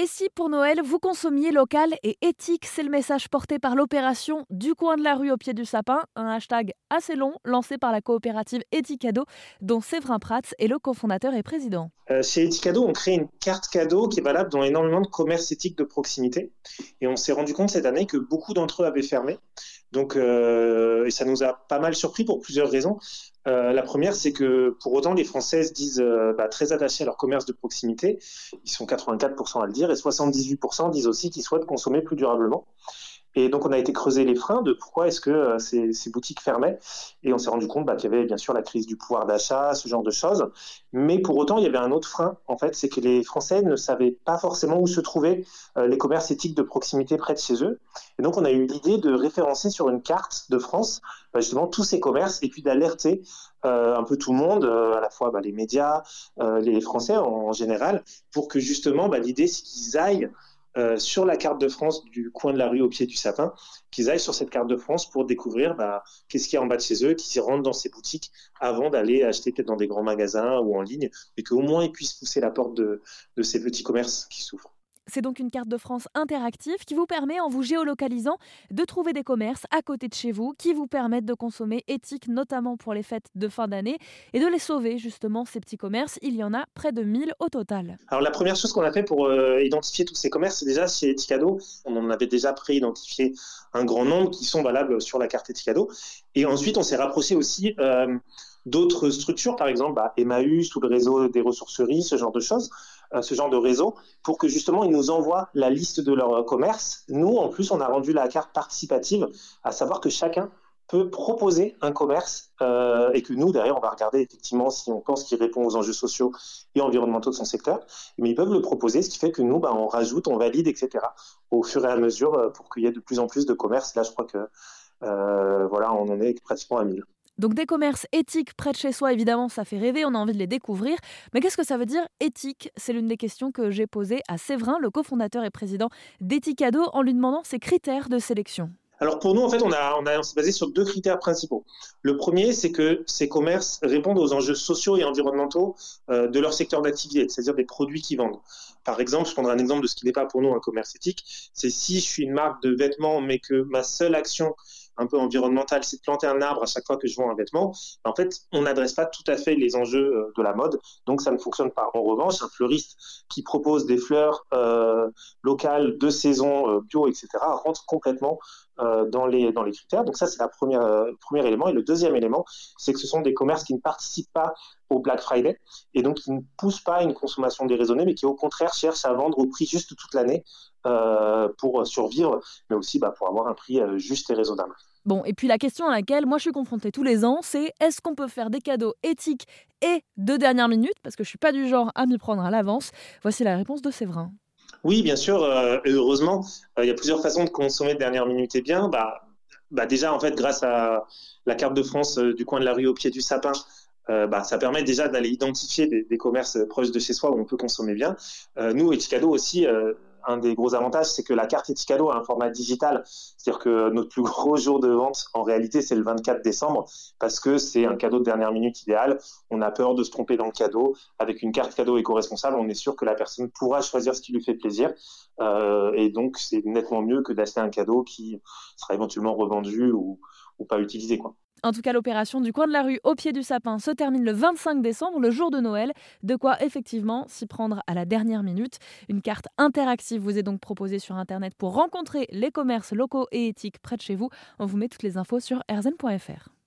Et si pour Noël, vous consommiez local et éthique, c'est le message porté par l'opération Du coin de la rue au pied du sapin, un hashtag assez long lancé par la coopérative Etikado, dont Séverin Prats est le cofondateur et président. Euh, chez Etikado, on crée une carte cadeau qui est valable dans énormément de commerces éthiques de proximité. Et on s'est rendu compte cette année que beaucoup d'entre eux avaient fermé. Donc, euh, et ça nous a pas mal surpris pour plusieurs raisons. Euh, la première, c'est que pour autant, les Françaises disent euh, bah, très attachées à leur commerce de proximité. Ils sont 84% à le dire et 78% disent aussi qu'ils souhaitent consommer plus durablement. Et donc, on a été creuser les freins de pourquoi est-ce que euh, ces, boutiques fermaient. Et on s'est rendu compte bah, qu'il y avait bien sûr la crise du pouvoir d'achat, ce genre de choses. Mais pour autant, il y avait un autre frein, en fait, c'est que les Français ne savaient pas forcément où se trouvaient euh, les commerces éthiques de proximité près de chez eux. Et donc, on a eu l'idée de référencer sur une carte de France bah, justement tous ces commerces et puis d'alerter euh, un peu tout le monde, à la fois bah, les médias, les Français en, général, pour que justement, l'idée, c'est qu'ils aillent euh, sur la carte de France du coin de la rue au pied du sapin, qu'ils aillent sur cette carte de France pour découvrir bah, qu'est-ce qu'il y a en bas de chez eux, qu'ils rentrent dans ces boutiques avant d'aller acheter peut-être dans des grands magasins ou en ligne, et qu'au moins ils puissent pousser la porte de ces petits commerces qui souffrent. C'est donc une carte de France interactive qui vous permet, en vous géolocalisant, de trouver des commerces à côté de chez vous qui vous permettent de consommer éthique, notamment pour les fêtes de fin d'année, et de les sauver, justement, ces petits commerces. Il y en a près de 1000 au total. Alors, la première chose qu'on a fait pour euh, identifier tous ces commerces, c'est déjà chez Eticado, on en avait déjà pré-identifié un grand nombre qui sont valables sur la carte Eticado. Et ensuite, on s'est rapproché aussi. Euh, d'autres structures, par exemple bah, Emmaüs ou le réseau des ressourceries, ce genre de choses, euh, ce genre de réseau, pour que justement ils nous envoient la liste de leur commerce. Nous, en plus, on a rendu la carte participative, à savoir que chacun peut proposer un commerce euh, et que nous, derrière, on va regarder effectivement si on pense qu'il répond aux enjeux sociaux et environnementaux de son secteur. Mais ils peuvent le proposer, ce qui fait que nous, bah, on rajoute, on valide, etc. au fur et à mesure euh, pour qu'il y ait de plus en plus de commerces. Là, je crois que voilà, on en est pratiquement à 1000. Donc des commerces éthiques près de chez soi, évidemment, ça fait rêver, on a envie de les découvrir. Mais qu'est-ce que ça veut dire éthique? C'est l'une des questions que j'ai posées à Séverin, le cofondateur et président d'Ethicado, en lui demandant ses critères de sélection. Alors pour nous, en fait, on, a, on, s'est basé sur deux critères principaux. Le premier, c'est que ces commerces répondent aux enjeux sociaux et environnementaux euh, de leur secteur d'activité, c'est-à-dire des produits qu'ils vendent. Par exemple, je prendrai un exemple de ce qui n'est pas pour nous un commerce éthique. C'est si je suis une marque de vêtements, mais que ma seule action un peu environnemental, c'est de planter un arbre à chaque fois que je vends un vêtement. En fait, on n'adresse pas tout à fait les enjeux euh, de la mode, donc ça ne fonctionne pas. En revanche, un fleuriste qui propose des fleurs euh, locales, de saison, euh, bio, etc., rentre complètement dans, les, dans les critères. Donc ça, c'est le premier élément. Et le deuxième élément, c'est que ce sont des commerces qui ne participent pas au Black Friday et donc qui ne poussent pas une consommation déraisonnée, mais qui au contraire cherchent à vendre au prix juste toute l'année pour survivre, mais aussi bah, pour avoir un prix juste et raisonnable. Bon, et puis la question à laquelle moi je suis confrontée tous les ans, c'est est-ce qu'on peut faire des cadeaux éthiques et de dernière minute? Parce que je suis pas du genre à m'y prendre à l'avance. Voici la réponse de Séverin. Oui, bien sûr. Euh, heureusement, euh, il y a plusieurs façons de consommer de dernière minute et bien. Bah, bah déjà, en fait, grâce à la carte de France euh, du coin de la rue au pied du sapin, bah, ça permet déjà d'aller identifier des, commerces proches de chez soi où on peut consommer bien. nous, Eticado aussi, un des gros avantages, c'est que la carte Eticado a un format digital. C'est-à-dire que notre plus gros jour de vente, en réalité, c'est le 24 décembre, parce que c'est un cadeau de dernière minute idéal. On a peur de se tromper dans le cadeau. Avec une carte cadeau éco-responsable, on est sûr que la personne pourra choisir ce qui lui fait plaisir. Euh, et donc, c'est nettement mieux que d'acheter un cadeau qui sera éventuellement revendu ou, pas utilisé. En tout cas, l'opération du coin de la rue au pied du sapin se termine le 25 décembre, le jour de Noël. De quoi effectivement s'y prendre à la dernière minute. Une carte interactive vous est donc proposée sur Internet pour rencontrer les commerces locaux et éthiques près de chez vous. On vous met toutes les infos sur rzn.fr.